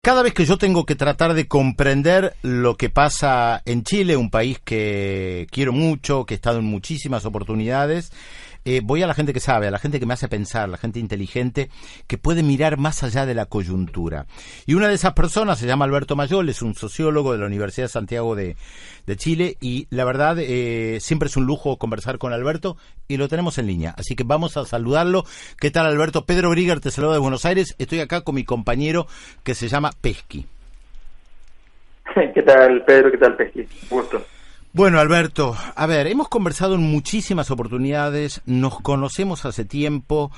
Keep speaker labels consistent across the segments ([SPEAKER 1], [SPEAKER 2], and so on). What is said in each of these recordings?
[SPEAKER 1] Cada vez que yo tengo que tratar de comprender lo que pasa en Chile, un país que quiero mucho, que he estado en muchísimas oportunidades, eh, voy a la gente que sabe, a la gente que me hace pensar, la gente inteligente, que puede mirar más allá de la coyuntura. Y una de esas personas se llama Alberto Mayol, es un sociólogo de la Universidad de Santiago de, Chile y la verdad eh, siempre es un lujo conversar con Alberto y lo tenemos en línea. Así que vamos a saludarlo. ¿Qué tal Alberto? Pedro Brigger te saluda de Buenos Aires. Estoy acá con mi compañero que se llama Pesqui.
[SPEAKER 2] ¿Qué tal Pedro? ¿Qué tal Pesqui? Gusto.
[SPEAKER 1] Bueno, Alberto, a ver, hemos conversado en muchísimas oportunidades, nos conocemos hace tiempo.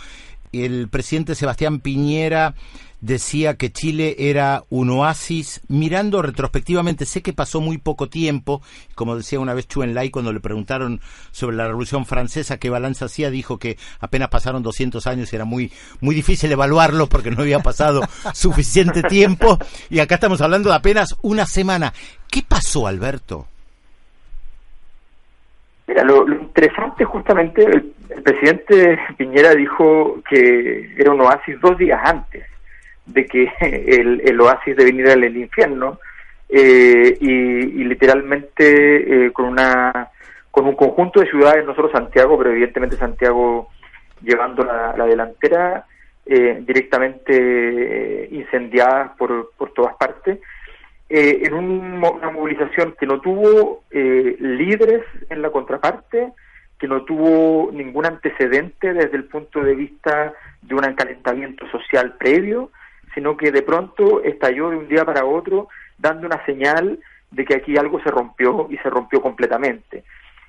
[SPEAKER 1] El presidente Sebastián Piñera decía que Chile era un oasis. Mirando retrospectivamente, sé que pasó muy poco tiempo. Como decía una vez Chuen Lai cuando le preguntaron sobre la Revolución Francesa qué balance hacía, dijo que apenas pasaron 200 años y era muy, muy difícil evaluarlo porque no había pasado suficiente tiempo. Y acá estamos hablando de apenas una semana. ¿Qué pasó, Alberto?
[SPEAKER 2] Mira, lo, interesante justamente, el, presidente Piñera dijo que era un oasis dos días antes de que el, oasis de venir al infierno eh, y, literalmente eh, con una con un conjunto de ciudades, no solo Santiago, pero evidentemente Santiago llevando la, delantera, eh, directamente incendiadas por, por todas partes eh, en una movilización que no tuvo eh, líderes en la contraparte, que no tuvo ningún antecedente desde el punto de vista de un encalentamiento social previo, sino que de pronto estalló de un día para otro dando una señal de que aquí algo se rompió y se rompió completamente.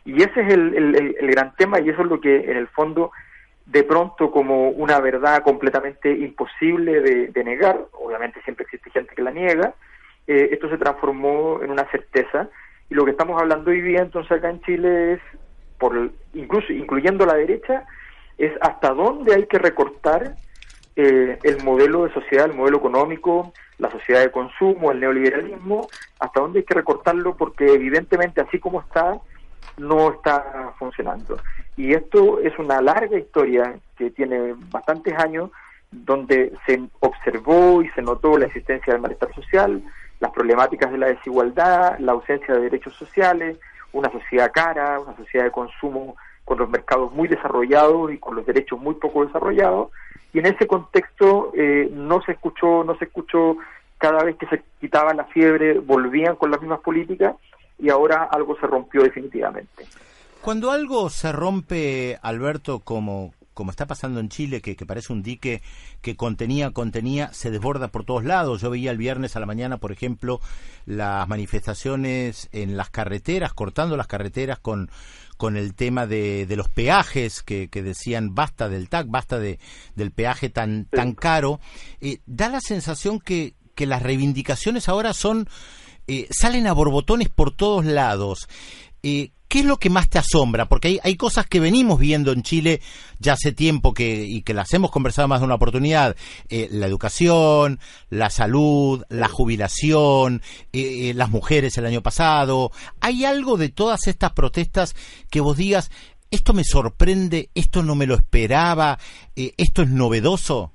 [SPEAKER 2] Y ese es el, gran tema y eso es lo que en el fondo de pronto como una verdad completamente imposible de negar, obviamente siempre existe gente que la niega, eh, esto se transformó en una certeza y lo que estamos hablando hoy día entonces acá en Chile es, por incluso incluyendo la derecha, es hasta dónde hay que recortar eh, el modelo de sociedad, el modelo económico, la sociedad de consumo, el neoliberalismo, hasta dónde hay que recortarlo porque evidentemente así como está, no está funcionando. Y esto es una larga historia que tiene bastantes años donde se observó y se notó la existencia del malestar social, las problemáticas de la desigualdad, la ausencia de derechos sociales, una sociedad cara, una sociedad de consumo con los mercados muy desarrollados y con los derechos muy poco desarrollados. Y en ese contexto eh, no se escuchó, no se escuchó cada vez que se quitaba la fiebre, volvían con las mismas políticas y ahora algo se rompió definitivamente.
[SPEAKER 1] Cuando algo se rompe, Alberto, como, como está pasando en Chile, que, parece un dique que contenía, contenía, se desborda por todos lados. Yo veía el viernes a la mañana, por ejemplo, las manifestaciones en las carreteras, cortando las carreteras con, con el tema de, de los peajes que, que, decían basta del TAC, basta de, del peaje tan, tan caro. Eh, da la sensación que, que las reivindicaciones ahora son, eh, salen a borbotones por todos lados. Eh, ¿Qué es lo que más te asombra? Porque hay, hay cosas que venimos viendo en Chile ya hace tiempo que, y que las hemos conversado más de una oportunidad. Eh, la educación, la salud, la jubilación, eh, eh, las mujeres el año pasado. ¿Hay algo de todas estas protestas que vos digas, esto me sorprende, esto no me lo esperaba, esto es novedoso?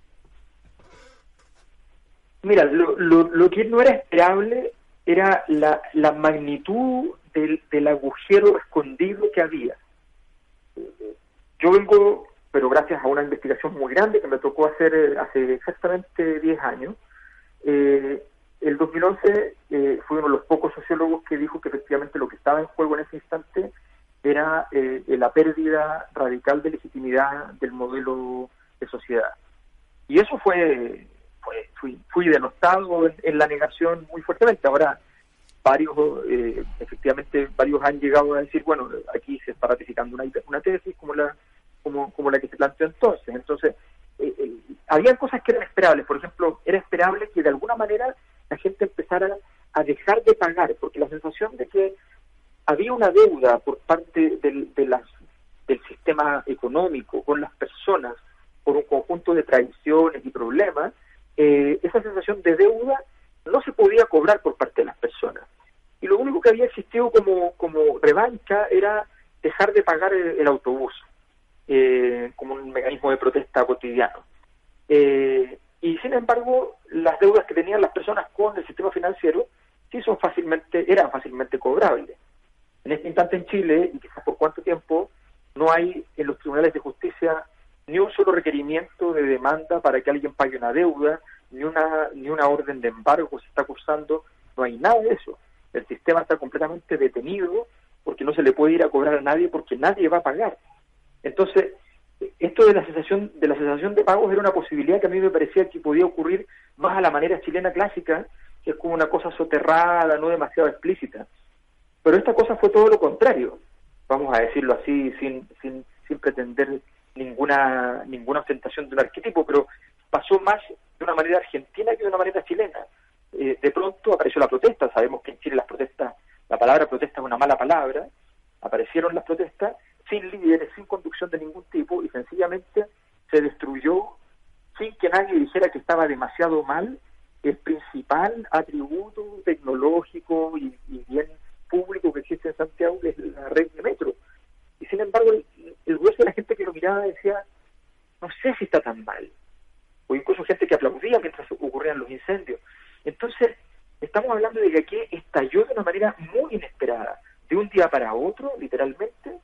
[SPEAKER 2] Mira, lo, lo, que no era esperable era la, la magnitud del, agujero escondido que había. Yo vengo, pero gracias a una investigación muy grande que me tocó hacer eh, hace exactamente 10 años, eh, el 2011 eh, fui uno de los pocos sociólogos que dijo que efectivamente lo que estaba en juego en ese instante era eh, la pérdida radical de legitimidad del modelo de sociedad. Y eso fue, fui, fui denostado en, la negación muy fuertemente. Ahora, varios, eh, efectivamente, varios han llegado a decir, bueno, aquí se está ratificando una, una tesis como la, como, como la que se planteó entonces. Entonces, eh, eh, había cosas que eran esperables. Por ejemplo, era esperable que de alguna manera la gente empezara a dejar de pagar, porque la sensación de que había una deuda por parte del, de las, del sistema económico con las personas por un conjunto de tradiciones y problemas, eh, esa sensación de deuda no se podía cobrar por parte de las. Y lo único que había existido como, como revancha era dejar de pagar el, autobús, eh, como un mecanismo de protesta cotidiano. Eh, y sin embargo, las deudas que tenían las personas con el sistema financiero sí son fácilmente, eran fácilmente cobrables. En este instante en Chile, y quizás por cuánto tiempo, no hay en los tribunales de justicia ni un solo requerimiento de demanda para que alguien pague una deuda, ni una, ni una orden de embargo se está cursando, no hay nada de eso. El sistema está completamente detenido porque no se le puede ir a cobrar a nadie porque nadie va a pagar. Entonces, esto de la cesación de la cesación de pagos era una posibilidad que a mí me parecía que podía ocurrir más a la manera chilena clásica, que es como una cosa soterrada, no demasiado explícita. Pero esta cosa fue todo lo contrario, vamos a decirlo así, sin, sin, sin pretender ninguna ninguna ostentación de un arquetipo, pero pasó más de una manera argentina que de una manera chilena. Eh, de pronto apareció la protesta, sabemos que en Chile las protestas, la palabra protesta es una mala palabra, aparecieron las protestas sin líderes, sin conducción de ningún tipo y sencillamente se destruyó sin que nadie dijera que estaba demasiado mal el principal atributo tecnológico y, bien público que existe en Santiago, que es la red de metro. Y sin embargo, el, el grueso de la gente que lo miraba decía, no sé si está tan mal. O incluso gente que aplaudía mientras ocurrían los incendios. Estamos hablando de que aquí estalló de una manera muy inesperada, de un día para otro, literalmente,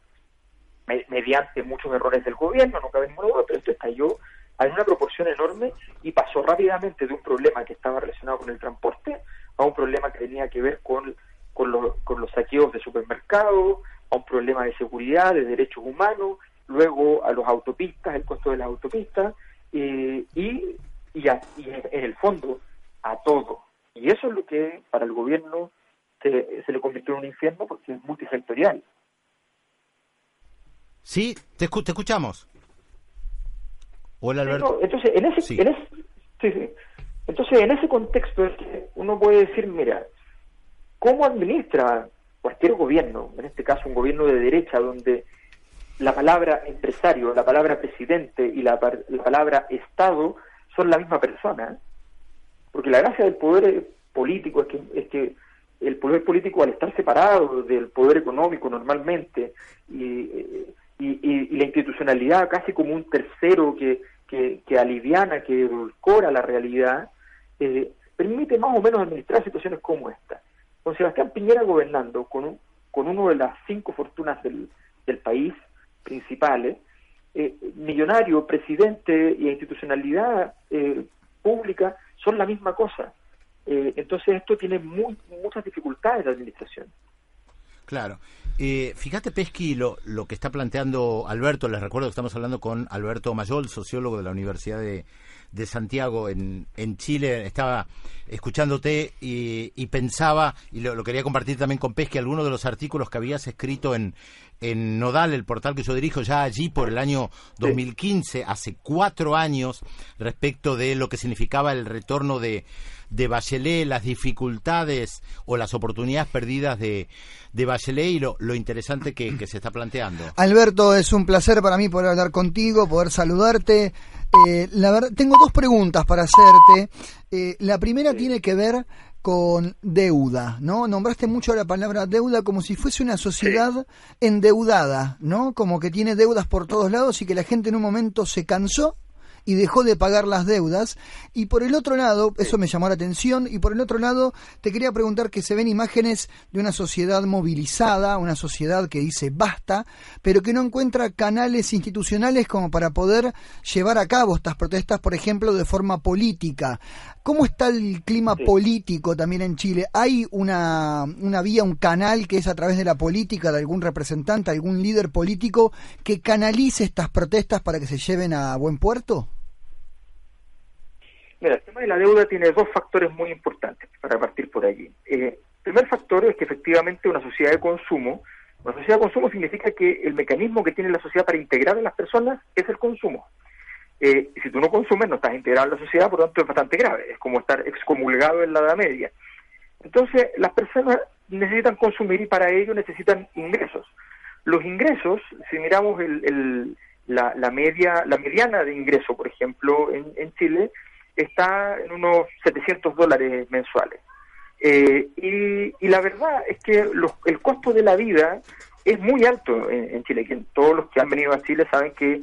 [SPEAKER 2] mediante muchos errores del gobierno, no cabe ninguna duda, pero esto estalló en una proporción enorme y pasó rápidamente de un problema que estaba relacionado con el transporte a un problema que tenía que ver con, con, los saqueos de supermercados, a un problema de seguridad, de derechos humanos, luego a los autopistas, el costo de las autopistas, eh, y, y, en el fondo a todo. Y eso es lo que para el gobierno se, se le convirtió en un infierno porque es multisectorial.
[SPEAKER 1] Sí, te, te escuchamos. Hola, Alberto.
[SPEAKER 2] entonces, en ese, en ese, sí, entonces, en ese contexto es que uno puede decir, mira, ¿cómo administra cualquier gobierno, en este caso un gobierno de derecha, donde la palabra empresario, la palabra presidente y la, la palabra Estado son la misma persona? Porque la gracia del poder político es que, es que el poder político al estar separado del poder económico normalmente y, y, la institucionalidad casi como un tercero que, que, aliviana, que edulcora la realidad, eh, permite más o menos administrar situaciones como esta. Con Sebastián Piñera gobernando con, un, con uno de las cinco fortunas del, del país principales, eh, millonario, presidente y institucionalidad eh, pública son la misma cosa. entonces esto tiene muy, muchas dificultades de administración.
[SPEAKER 1] Claro. Eh, fíjate, Pesqui, lo, lo que está planteando Alberto, les recuerdo que estamos hablando con Alberto Mayol, sociólogo de la Universidad de, de Santiago en, en Chile. Estaba escuchándote y, y pensaba, y lo, quería compartir también con Pesqui, algunos de los artículos que habías escrito en, en Nodal, el portal que yo dirijo, ya allí por el año 2015, hace cuatro años, respecto de lo que significaba el retorno de, de Bachelet, las dificultades o las oportunidades perdidas de, de Bachelet y lo, lo interesante que, que, se está planteando.
[SPEAKER 3] Alberto, es un placer para mí poder hablar contigo, poder saludarte. Eh, la verdad, tengo dos preguntas para hacerte. Eh, la primera tiene que ver con deuda, ¿no? Nombraste mucho la palabra deuda como si fuese una sociedad endeudada, ¿no? Como que tiene deudas por todos lados y que la gente en un momento se cansó y dejó de pagar las deudas. Y por el otro lado, eso me llamó la atención, y por el otro lado, te quería preguntar que se ven imágenes de una sociedad movilizada, una sociedad que dice basta, pero que no encuentra canales institucionales como para poder llevar a cabo estas protestas, por ejemplo, de forma política. ¿Cómo está el clima político también en Chile? ¿Hay una, una vía, un canal que es a través de la política, de algún representante, algún líder político que canalice estas protestas para que se lleven a buen puerto?
[SPEAKER 2] Mira, el tema de la deuda tiene dos factores muy importantes para partir por allí. Eh, el primer factor es que efectivamente una sociedad de consumo, una sociedad de consumo significa que el mecanismo que tiene la sociedad para integrar a las personas es el consumo. eh, si tú no consumes no estás integrado en la sociedad, por lo tanto es bastante grave, es como estar excomulgado en la Edad Media. Entonces, las personas necesitan consumir y para ello necesitan ingresos. Los ingresos, si miramos el, la, la, media, la mediana de ingreso, por ejemplo, en, Chile, está en unos 700 dólares mensuales. Eh, y, la verdad es que el costo de la vida es muy alto en, Chile. Todos los que han venido a Chile saben que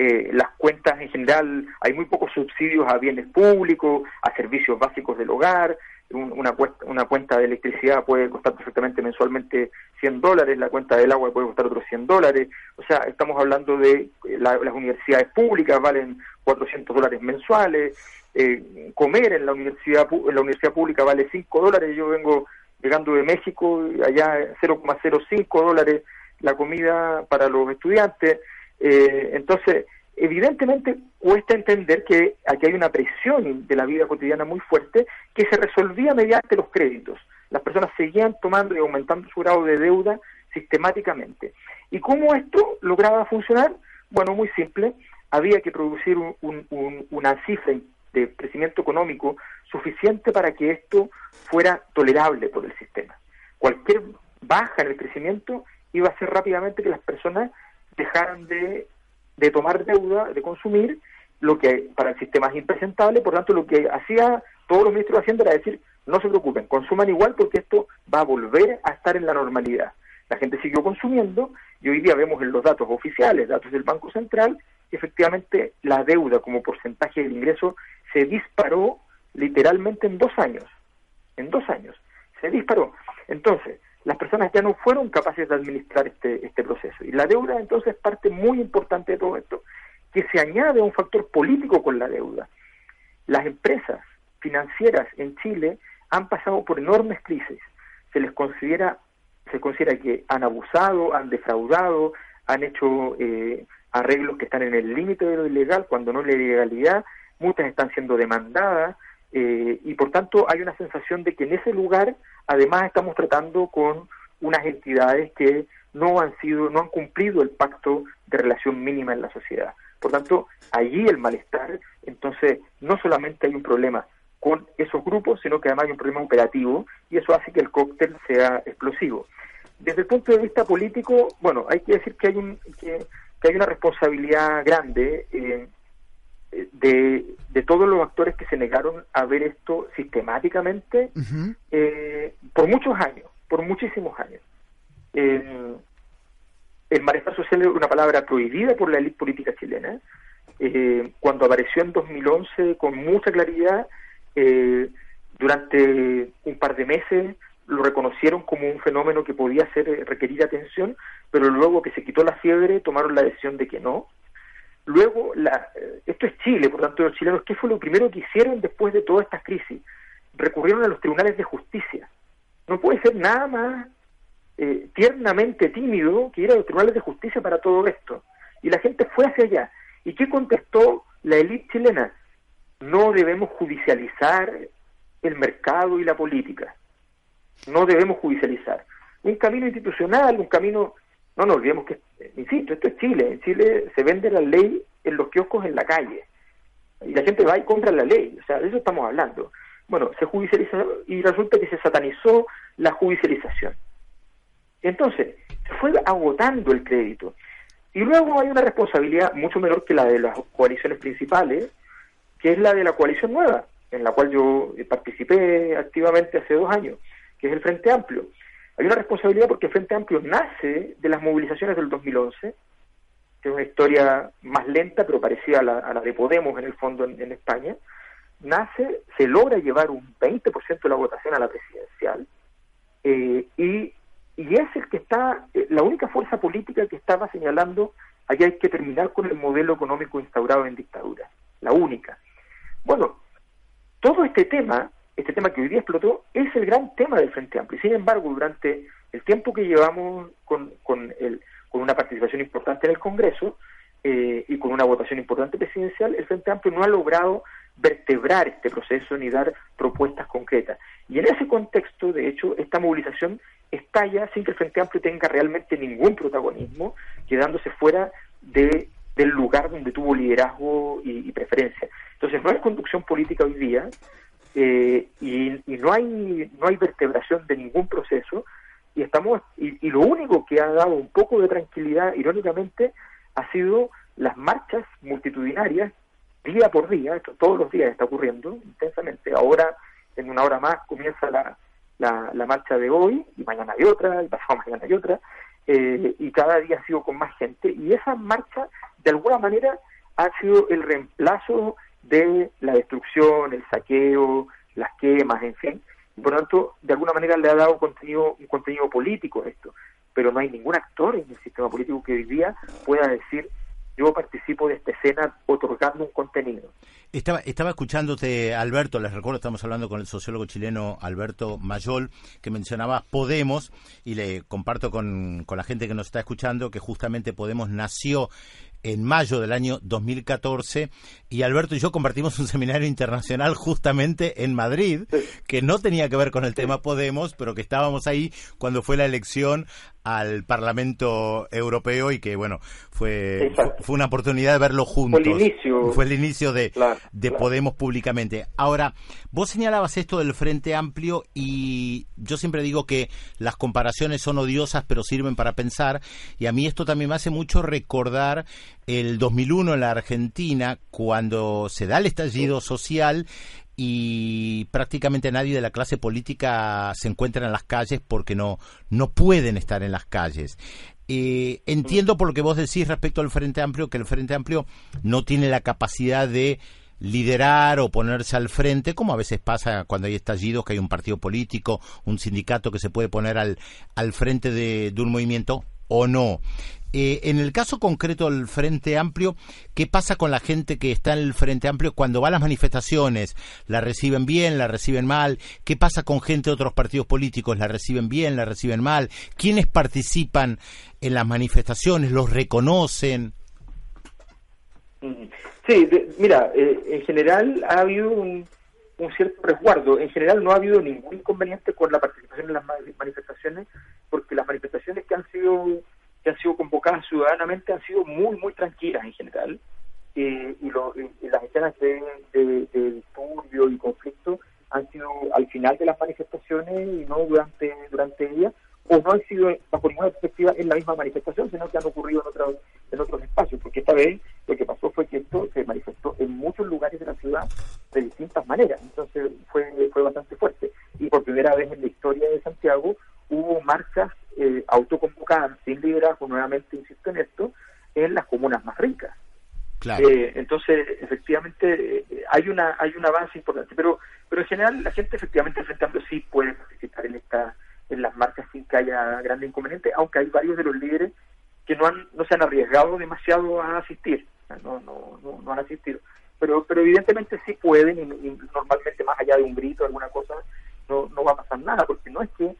[SPEAKER 2] eh, las cuentas en general, hay muy pocos subsidios a bienes públicos, a servicios básicos del hogar, una, una cuenta de electricidad puede costar perfectamente mensualmente 100 dólares, la cuenta del agua puede costar otros 100 dólares, o sea, estamos hablando de eh, las universidades públicas valen 400 dólares mensuales, eh, comer en la universidad en la universidad pública vale 5 dólares, yo vengo llegando de México, allá 0,05 dólares la comida para los estudiantes, eh, entonces evidentemente cuesta entender que aquí hay una presión de la vida cotidiana muy fuerte que se resolvía mediante los créditos. Las personas seguían tomando y aumentando su grado de deuda sistemáticamente. ¿Y cómo esto lograba funcionar? Bueno, muy simple. Había que producir una cifra de crecimiento económico suficiente para que esto fuera tolerable por el sistema. Cualquier baja en el crecimiento iba a hacer rápidamente que las personas dejaran de de tomar deuda, de consumir, lo que para el sistema es impresentable, por tanto lo que hacía todos los ministros de Hacienda era decir, no se preocupen, consuman igual porque esto va a volver a estar en la normalidad. La gente siguió consumiendo y hoy día vemos en los datos oficiales, datos del Banco Central, que efectivamente la deuda como porcentaje del ingreso se disparó literalmente en dos años. En dos años. Se disparó. Entonces, las personas ya no fueron capaces de administrar este, este proceso. Y la deuda entonces es parte muy importante de todo esto, que se añade un factor político con la deuda. Las empresas financieras en Chile han pasado por enormes crisis. Se les considera, se considera que han abusado, han defraudado, han hecho eh, arreglos que están en el límite de lo ilegal, cuando no la ilegalidad, muchas están siendo demandadas, eh, y por tanto hay una sensación de que en ese lugar además estamos tratando con unas entidades que no han sido, no han cumplido el pacto de relación mínima en la sociedad. Por tanto, allí el malestar, entonces no solamente hay un problema con esos grupos, sino que además hay un problema operativo y eso hace que el cóctel sea explosivo. Desde el punto de vista político, bueno, hay que decir que hay un que, hay una responsabilidad grande eh, de, de, todos los actores que se negaron a ver esto sistemáticamente eh, por muchos años, por muchísimos años. Eh, el malestar social es una palabra prohibida por la élite política chilena. Eh, cuando apareció en 2011 con mucha claridad, eh, durante un par de meses lo reconocieron como un fenómeno que podía ser requerir atención, pero luego que se quitó la fiebre tomaron la decisión de que no Luego, la, esto es Chile, por tanto, los chilenos, ¿qué fue lo primero que hicieron después de todas estas crisis? Recurrieron a los tribunales de justicia. No puede ser nada más eh, tiernamente tímido que ir a los tribunales de justicia para todo esto. Y la gente fue hacia allá. ¿Y qué contestó la élite chilena? No debemos judicializar el mercado y la política. No debemos judicializar. Un camino institucional, un camino no nos olvidemos que, insisto, esto es Chile. En Chile se vende la ley en los kioscos en la calle. Y la gente va y compra la ley. O sea, de eso estamos hablando. Bueno, se judicializó y resulta que se satanizó la judicialización. Entonces, se fue agotando el crédito. Y luego hay una responsabilidad mucho menor que la de las coaliciones principales, que es la de la coalición nueva, en la cual yo participé activamente hace dos años, que es el Frente Amplio. Hay una responsabilidad porque Frente Amplio nace de las movilizaciones del 2011, que es una historia más lenta, pero parecida a la, de Podemos en el fondo en, España. Nace, se logra llevar un 20% de la votación a la presidencial, eh, y, y es el que está, eh, la única fuerza política que estaba señalando allá hay que terminar con el modelo económico instaurado en dictadura, la única. Bueno, todo este tema este tema que hoy día explotó, es el gran tema del Frente Amplio. Sin embargo, durante el tiempo que llevamos con, con, el, con una participación importante en el Congreso eh, y con una votación importante presidencial, el Frente Amplio no ha logrado vertebrar este proceso ni dar propuestas concretas. Y en ese contexto, de hecho, esta movilización estalla sin que el Frente Amplio tenga realmente ningún protagonismo, quedándose fuera de del lugar donde tuvo liderazgo y, preferencia. Entonces no hay conducción política hoy día eh, y, no hay no hay vertebración de ningún proceso y estamos y, y, lo único que ha dado un poco de tranquilidad, irónicamente, ha sido las marchas multitudinarias día por día, esto todos los días está ocurriendo intensamente. Ahora, en una hora más, comienza la, la, marcha de hoy, y mañana hay otra, y pasado mañana hay otra, eh, y cada día ha sido con más gente, y esa marcha, de alguna manera, ha sido el reemplazo de la destrucción, el saqueo, las quemas, en fin. Por lo tanto, de alguna manera le ha dado contenido, un contenido político a esto. Pero no hay ningún actor en el sistema político que hoy día pueda decir yo participo de esta escena otorgando un contenido.
[SPEAKER 1] Estaba, estaba escuchándote, Alberto, les recuerdo, estamos hablando con el sociólogo chileno Alberto Mayol, que mencionaba Podemos, y le comparto con, con la gente que nos está escuchando que justamente Podemos nació en mayo del año 2014 y Alberto y yo compartimos un seminario internacional justamente en Madrid que no tenía que ver con el tema Podemos, pero que estábamos ahí cuando fue la elección al Parlamento Europeo y que bueno fue fue una oportunidad de verlo juntos.
[SPEAKER 2] Fue el inicio.
[SPEAKER 1] Fue el inicio de, de Podemos públicamente. Ahora vos señalabas esto del Frente Amplio y yo siempre digo que las comparaciones son odiosas pero sirven para pensar. Y a mí esto también me hace mucho recordar el 2001 en la Argentina cuando se da el estallido social y prácticamente nadie de la clase política se encuentra en las calles porque no, no pueden estar en las calles. Eh, entiendo por lo que vos decís respecto al Frente Amplio, que el Frente Amplio no tiene la capacidad de liderar o ponerse al frente, como a veces pasa cuando hay estallidos, que hay un partido político, un sindicato que se puede poner al, al frente de, de un movimiento o no. Eh, en el caso concreto del Frente Amplio, ¿qué pasa con la gente que está en el Frente Amplio cuando va a las manifestaciones? ¿La reciben bien, la reciben mal? ¿Qué pasa con gente de otros partidos políticos? ¿La reciben bien, la reciben mal? ¿Quiénes participan en las manifestaciones? ¿Los reconocen?
[SPEAKER 2] Sí, mira, eh, en general ha habido un cierto resguardo. En general no ha habido ningún inconveniente con la participación en las manifestaciones, porque las manifestaciones que han sido que han sido convocadas ciudadanamente han sido muy, muy tranquilas en general. Eh, y, las escenas de, de, disturbio y conflicto han sido al final de las manifestaciones y no durante, durante ellas, o no han sido bajo ninguna perspectiva en la misma manifestación, sino que han ocurrido en otros, en otros espacios, porque esta vez lo que pasó fue que esto se manifestó en muchos lugares de la ciudad de distintas maneras, entonces fue, fue bastante fuerte. Y por primera vez en la historia de Santiago hubo marchas eh, autoconvocadas sin liderazgo, nuevamente insisto en esto, en las comunas más ricas. Eh, entonces, efectivamente, eh, hay una hay un avance importante, pero pero en general la gente efectivamente frente a sí puede participar en esta en las marchas sin que haya grande inconveniente, aunque hay varios de los líderes que no han no se han arriesgado demasiado a asistir, no no no, no han asistido, pero pero evidentemente sí pueden y, normalmente más allá de un grito alguna cosa no no va a pasar nada porque no es que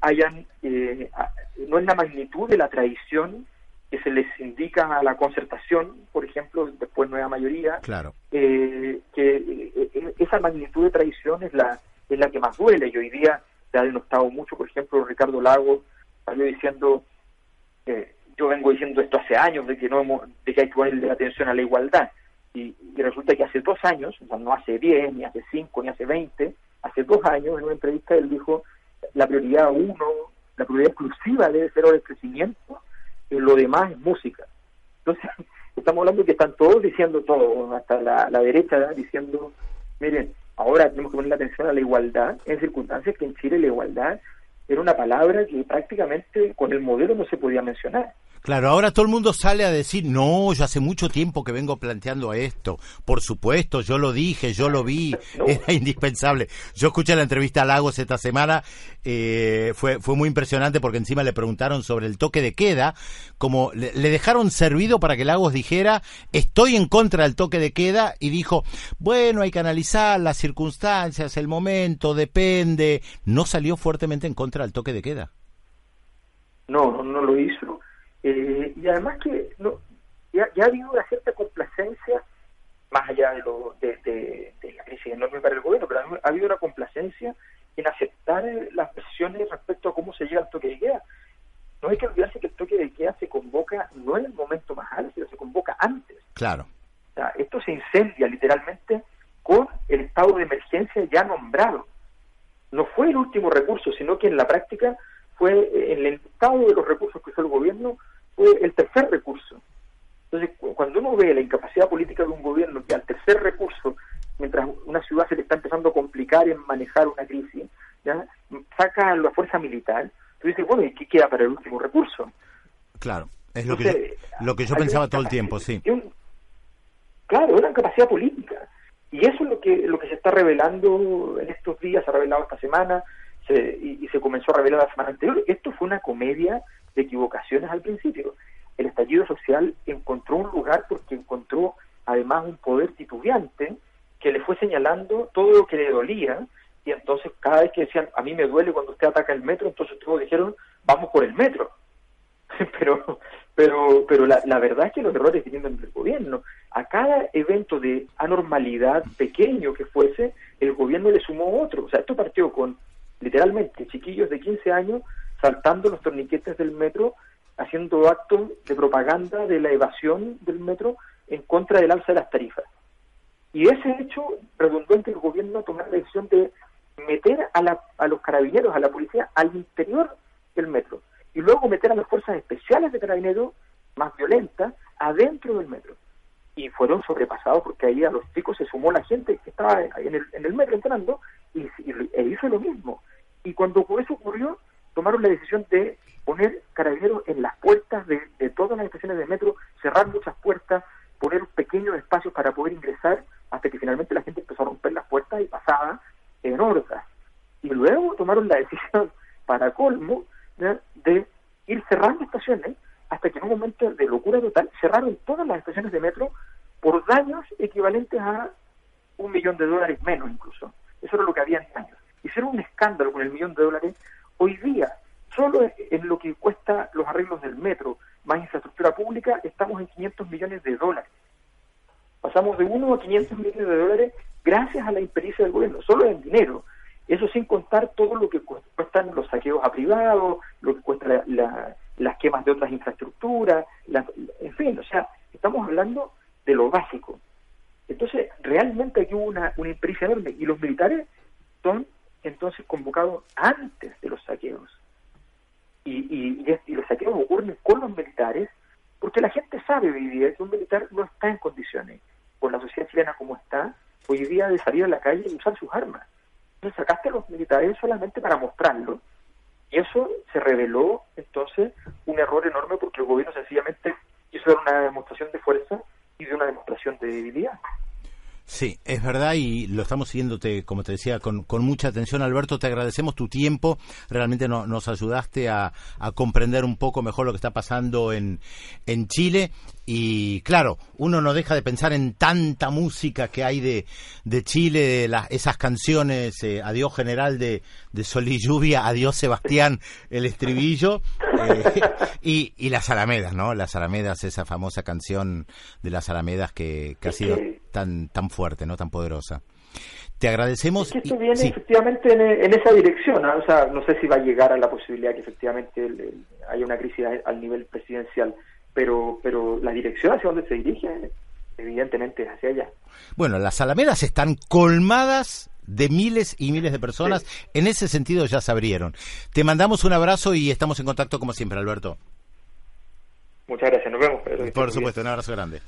[SPEAKER 2] hayan, eh, no es la magnitud de la tradición que se les indica a la concertación, por ejemplo, después nueva mayoría,
[SPEAKER 1] claro.
[SPEAKER 2] Eh, que eh, esa magnitud de tradición es la, es la que más duele. Y hoy día se ha denostado mucho, por ejemplo, Ricardo Lago salió diciendo, yo vengo diciendo esto hace años, de que, no de que hay que ponerle atención a la igualdad. Y, y, resulta que hace dos años, o sea, no hace diez, ni hace cinco, ni hace veinte, hace dos años en una entrevista él dijo la prioridad uno, la prioridad exclusiva debe ser el crecimiento, y lo demás es música. Entonces, estamos hablando que están todos diciendo todo, hasta la, la derecha diciendo, miren, ahora tenemos que poner la atención a la igualdad, en circunstancias que en Chile la igualdad era una palabra que prácticamente con el modelo no se podía mencionar.
[SPEAKER 1] Claro, ahora todo el mundo sale a decir, no, yo hace mucho tiempo que vengo planteando esto. Por supuesto, yo lo dije, yo lo vi, era indispensable. Yo escuché la entrevista a Lagos esta semana, eh, fue, fue muy impresionante porque encima le preguntaron sobre el toque de queda, como le, dejaron servido para que Lagos dijera, estoy en contra del toque de queda, y dijo, bueno, hay que analizar las circunstancias, el momento, depende. No salió fuertemente en contra del toque de queda.
[SPEAKER 2] No, no, no lo hizo eh, y además que no, ya, ha habido una cierta complacencia, más allá de, lo, de, la crisis enorme para el gobierno, pero ha, habido una complacencia en aceptar eh, las presiones respecto a cómo se llega al toque de queda. No hay que olvidarse que el toque de queda se convoca no en el momento más álgido, se convoca antes
[SPEAKER 1] Claro.
[SPEAKER 2] O sea, esto se incendia literalmente con el estado de emergencia ya nombrado. No fue el último recurso, sino que en la práctica fue en el estado de los recursos que usó el gobierno, fue el tercer recurso. Entonces, cuando uno ve la incapacidad política de un gobierno que al tercer recurso, mientras una ciudad se le está empezando a complicar en manejar una crisis, ¿ya? saca a la fuerza militar, tú dices, bueno, ¿y qué queda para el último recurso?
[SPEAKER 1] Claro, es lo que yo, lo que yo pensaba todo el tiempo, sí.
[SPEAKER 2] claro, una capacidad política. Y eso es lo que, lo que se está revelando en estos días, se ha revelado esta semana y, y, se comenzó a revelar la semana anterior. Esto fue una comedia de equivocaciones al principio. El estallido social encontró un lugar porque encontró además un poder titubeante que le fue señalando todo lo que le dolía y entonces cada vez que decían, a mí me duele cuando usted ataca el metro, entonces todos dijeron, vamos por el metro. pero pero pero la, la, verdad es que los errores vienen del gobierno. A cada evento de anormalidad pequeño que fuese, el gobierno le sumó otro. O sea, esto partió con literalmente chiquillos de 15 años saltando los torniquetes del metro, haciendo actos de propaganda de la evasión del metro en contra del alza de las tarifas. Y ese hecho redundó en que el gobierno tomó la decisión de meter a, la, a los carabineros, a la policía, al interior del metro y luego meter a las fuerzas especiales de carabineros más violentas adentro del metro. Y fueron sobrepasados porque ahí a los chicos se sumó la gente que estaba en el, en el metro entrando y, e hizo lo mismo. Y cuando eso ocurrió, tomaron la decisión de poner carabineros en las puertas de, todas las estaciones de metro, cerrar muchas puertas, poner pequeños espacios para poder ingresar, hasta que finalmente la gente empezó a romper las puertas y pasaba en hordas. Y luego tomaron la decisión, para colmo, de ir cerrando estaciones hasta que en un momento de locura total cerraron todas las estaciones de metro por daños equivalentes a un millón de dólares menos incluso. Eso era lo que había en años. Hicieron un escándalo con el millón de dólares. Hoy día, solo en lo que cuesta los arreglos del metro más infraestructura pública, estamos en 500 millones de dólares. Pasamos de 1 a 500 millones de dólares gracias a la impericia del gobierno, solo en dinero. Eso sin contar todo lo que cuestan los saqueos a privados, lo que cuesta las quemas de otras infraestructuras, en fin, o sea, estamos hablando de lo básico. Entonces, realmente aquí hubo una, una impericia enorme y los militares son entonces convocados antes de los saqueos. Y, y, los saqueos ocurren con los militares porque la gente sabe hoy día que un militar no está en condiciones, con la sociedad chilena como está, hoy día de salir a la calle y usar sus armas. Entonces sacaste a los militares solamente para mostrarlo. Y eso se reveló entonces un error enorme porque el gobierno sencillamente dar una demostración de fuerza y de una demostración de debilidad.
[SPEAKER 1] Sí, es verdad y lo estamos siguiéndote, como te decía, con, con mucha atención, Alberto. Te agradecemos tu tiempo. Realmente nos ayudaste a, a, comprender un poco mejor lo que está pasando en, en Chile. Y claro, uno no deja de pensar en tanta música que hay de, de Chile, de las, esas canciones, eh, Adiós General de, de Sol y Lluvia, Adiós Sebastián, el estribillo, eh, y, y las Alamedas, ¿no? Las Alamedas, esa famosa canción de las Alamedas que, que ha sido tan, tan fuerte, no tan poderosa. Te agradecemos.
[SPEAKER 2] Es que esto viene efectivamente en, esa dirección, ¿no? o sea, no sé si va a llegar a la posibilidad que efectivamente haya una crisis al nivel presidencial, pero, pero la dirección hacia donde se dirige, evidentemente es hacia allá.
[SPEAKER 1] Bueno, las alamedas están colmadas de miles y miles de personas. En ese sentido ya se abrieron. Te mandamos un abrazo y estamos en contacto como siempre, Alberto.
[SPEAKER 2] Muchas gracias, nos vemos.
[SPEAKER 1] Por supuesto, un abrazo grande.